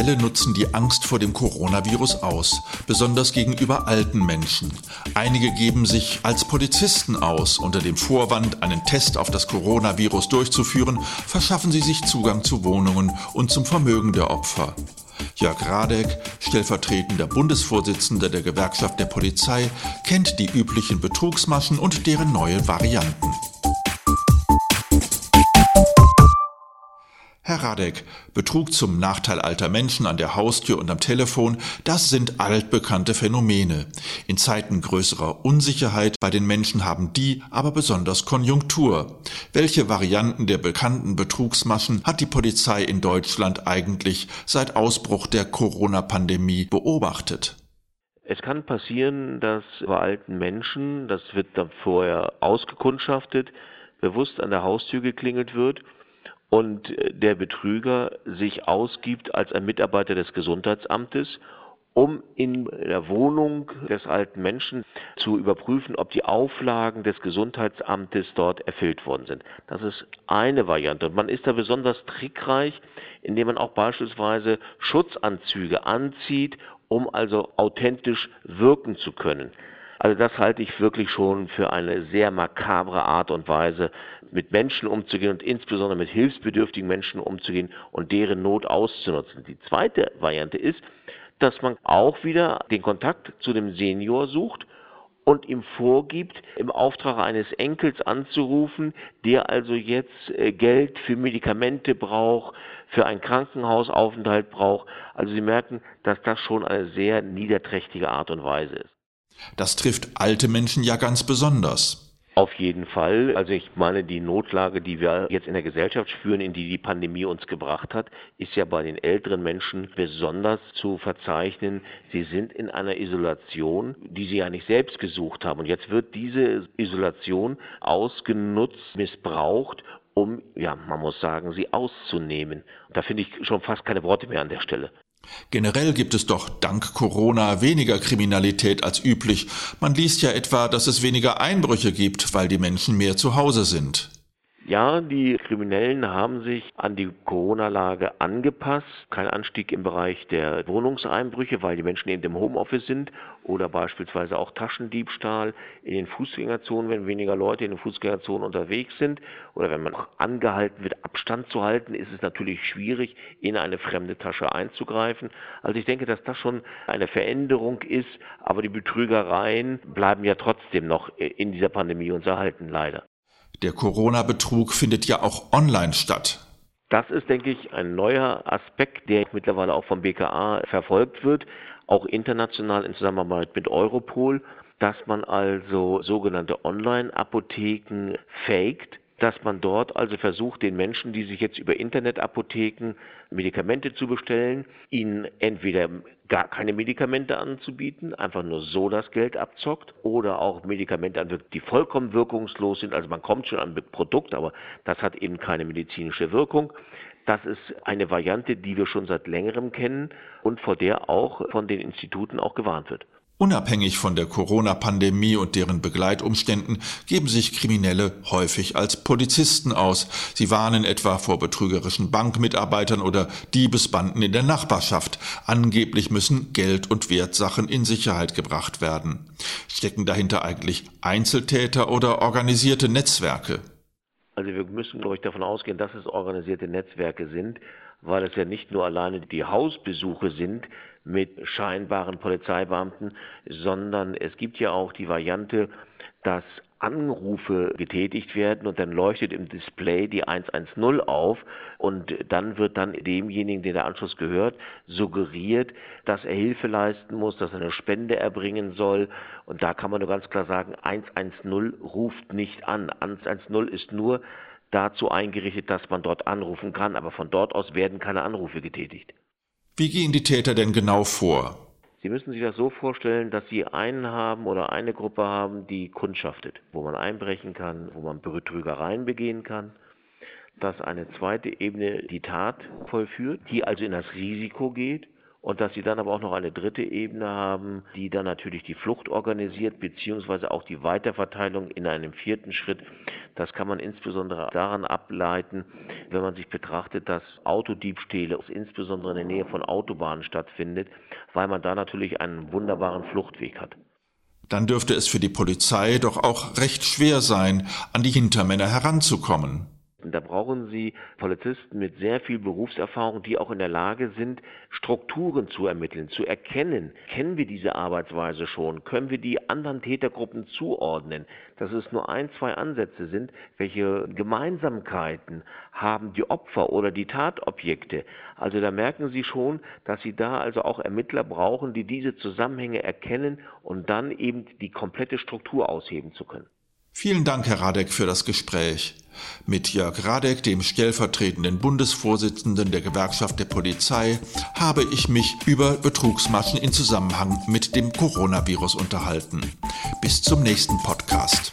Kriminelle nutzen die Angst vor dem Coronavirus aus, besonders gegenüber alten Menschen. Einige geben sich als Polizisten aus. Unter dem Vorwand, einen Test auf das Coronavirus durchzuführen, verschaffen sie sich Zugang zu Wohnungen und zum Vermögen der Opfer. Jörg Radek, stellvertretender Bundesvorsitzender der Gewerkschaft der Polizei, kennt die üblichen Betrugsmaschen und deren neue Varianten. Herr Radek, Betrug zum Nachteil alter Menschen an der Haustür und am Telefon, das sind altbekannte Phänomene. In Zeiten größerer Unsicherheit bei den Menschen haben die aber besonders Konjunktur. Welche Varianten der bekannten Betrugsmaschen hat die Polizei in Deutschland eigentlich seit Ausbruch der Corona-Pandemie beobachtet? Es kann passieren, dass bei alten Menschen, das wird dann vorher ausgekundschaftet, bewusst an der Haustür geklingelt wird und äh, der Betrüger sich ausgibt als ein Mitarbeiter des Gesundheitsamtes, um in der Wohnung des alten Menschen zu überprüfen, ob die Auflagen des Gesundheitsamtes dort erfüllt worden sind. Das ist eine Variante. Und man ist da besonders trickreich, indem man auch beispielsweise Schutzanzüge anzieht, um also authentisch wirken zu können. Also das halte ich wirklich schon für eine sehr makabre Art und Weise, mit Menschen umzugehen und insbesondere mit hilfsbedürftigen Menschen umzugehen und deren Not auszunutzen. Die zweite Variante ist, dass man auch wieder den Kontakt zu dem Senior sucht und ihm vorgibt, im Auftrag eines Enkels anzurufen, der also jetzt äh, Geld für Medikamente braucht, für einen Krankenhausaufenthalt braucht. Also Sie merken, dass das schon eine sehr niederträchtige Art und Weise ist. Das trifft alte Menschen ja ganz besonders. Auf jeden Fall. Also ich meine, die Notlage, die wir jetzt in der Gesellschaft spüren, in die die Pandemie uns gebracht hat, ist ja bei den älteren Menschen besonders zu verzeichnen. Sie sind in einer Isolation, die sie ja nicht selbst gesucht haben. Und jetzt wird diese Isolation ausgenutzt, missbraucht, um, ja, man muss sagen, sie auszunehmen. Da finde ich schon fast keine Worte mehr an der Stelle. Generell gibt es doch dank Corona weniger Kriminalität als üblich. Man liest ja etwa, dass es weniger Einbrüche gibt, weil die Menschen mehr zu Hause sind. Ja, die Kriminellen haben sich an die Corona-Lage angepasst. Kein Anstieg im Bereich der Wohnungseinbrüche, weil die Menschen eben im Homeoffice sind oder beispielsweise auch Taschendiebstahl in den Fußgängerzonen, wenn weniger Leute in den Fußgängerzonen unterwegs sind oder wenn man auch angehalten wird, Abstand zu halten, ist es natürlich schwierig, in eine fremde Tasche einzugreifen. Also ich denke, dass das schon eine Veränderung ist, aber die Betrügereien bleiben ja trotzdem noch in dieser Pandemie uns erhalten, leider. Der Corona-Betrug findet ja auch online statt. Das ist, denke ich, ein neuer Aspekt, der mittlerweile auch vom BKA verfolgt wird, auch international in Zusammenarbeit mit Europol, dass man also sogenannte Online-Apotheken faked dass man dort also versucht, den Menschen, die sich jetzt über Internetapotheken Medikamente zu bestellen, ihnen entweder gar keine Medikamente anzubieten, einfach nur so das Geld abzockt, oder auch Medikamente anbietet, die vollkommen wirkungslos sind. Also man kommt schon an ein Produkt, aber das hat eben keine medizinische Wirkung. Das ist eine Variante, die wir schon seit längerem kennen und vor der auch von den Instituten auch gewarnt wird. Unabhängig von der Corona-Pandemie und deren Begleitumständen geben sich Kriminelle häufig als Polizisten aus. Sie warnen etwa vor betrügerischen Bankmitarbeitern oder Diebesbanden in der Nachbarschaft. Angeblich müssen Geld und Wertsachen in Sicherheit gebracht werden. Stecken dahinter eigentlich Einzeltäter oder organisierte Netzwerke? Also wir müssen, glaube ich, davon ausgehen, dass es organisierte Netzwerke sind, weil es ja nicht nur alleine die Hausbesuche sind, mit scheinbaren Polizeibeamten, sondern es gibt ja auch die Variante, dass Anrufe getätigt werden und dann leuchtet im Display die 110 auf und dann wird dann demjenigen, den der Anschluss gehört, suggeriert, dass er Hilfe leisten muss, dass er eine Spende erbringen soll und da kann man nur ganz klar sagen, 110 ruft nicht an. 110 ist nur dazu eingerichtet, dass man dort anrufen kann, aber von dort aus werden keine Anrufe getätigt. Wie gehen die Täter denn genau vor? Sie müssen sich das so vorstellen, dass Sie einen haben oder eine Gruppe haben, die kundschaftet, wo man einbrechen kann, wo man Betrügereien begehen kann. Dass eine zweite Ebene die Tat vollführt, die also in das Risiko geht und dass sie dann aber auch noch eine dritte Ebene haben, die dann natürlich die Flucht organisiert, beziehungsweise auch die Weiterverteilung in einem vierten Schritt. Das kann man insbesondere daran ableiten, wenn man sich betrachtet, dass Autodiebstähle insbesondere in der Nähe von Autobahnen stattfindet, weil man da natürlich einen wunderbaren Fluchtweg hat. Dann dürfte es für die Polizei doch auch recht schwer sein, an die Hintermänner heranzukommen. Da brauchen Sie Polizisten mit sehr viel Berufserfahrung, die auch in der Lage sind, Strukturen zu ermitteln, zu erkennen. Kennen wir diese Arbeitsweise schon? Können wir die anderen Tätergruppen zuordnen? Dass es nur ein, zwei Ansätze sind. Welche Gemeinsamkeiten haben die Opfer oder die Tatobjekte? Also da merken Sie schon, dass Sie da also auch Ermittler brauchen, die diese Zusammenhänge erkennen und dann eben die komplette Struktur ausheben zu können. Vielen Dank, Herr Radek, für das Gespräch. Mit Jörg Radek, dem stellvertretenden Bundesvorsitzenden der Gewerkschaft der Polizei, habe ich mich über Betrugsmaschen in Zusammenhang mit dem Coronavirus unterhalten. Bis zum nächsten Podcast.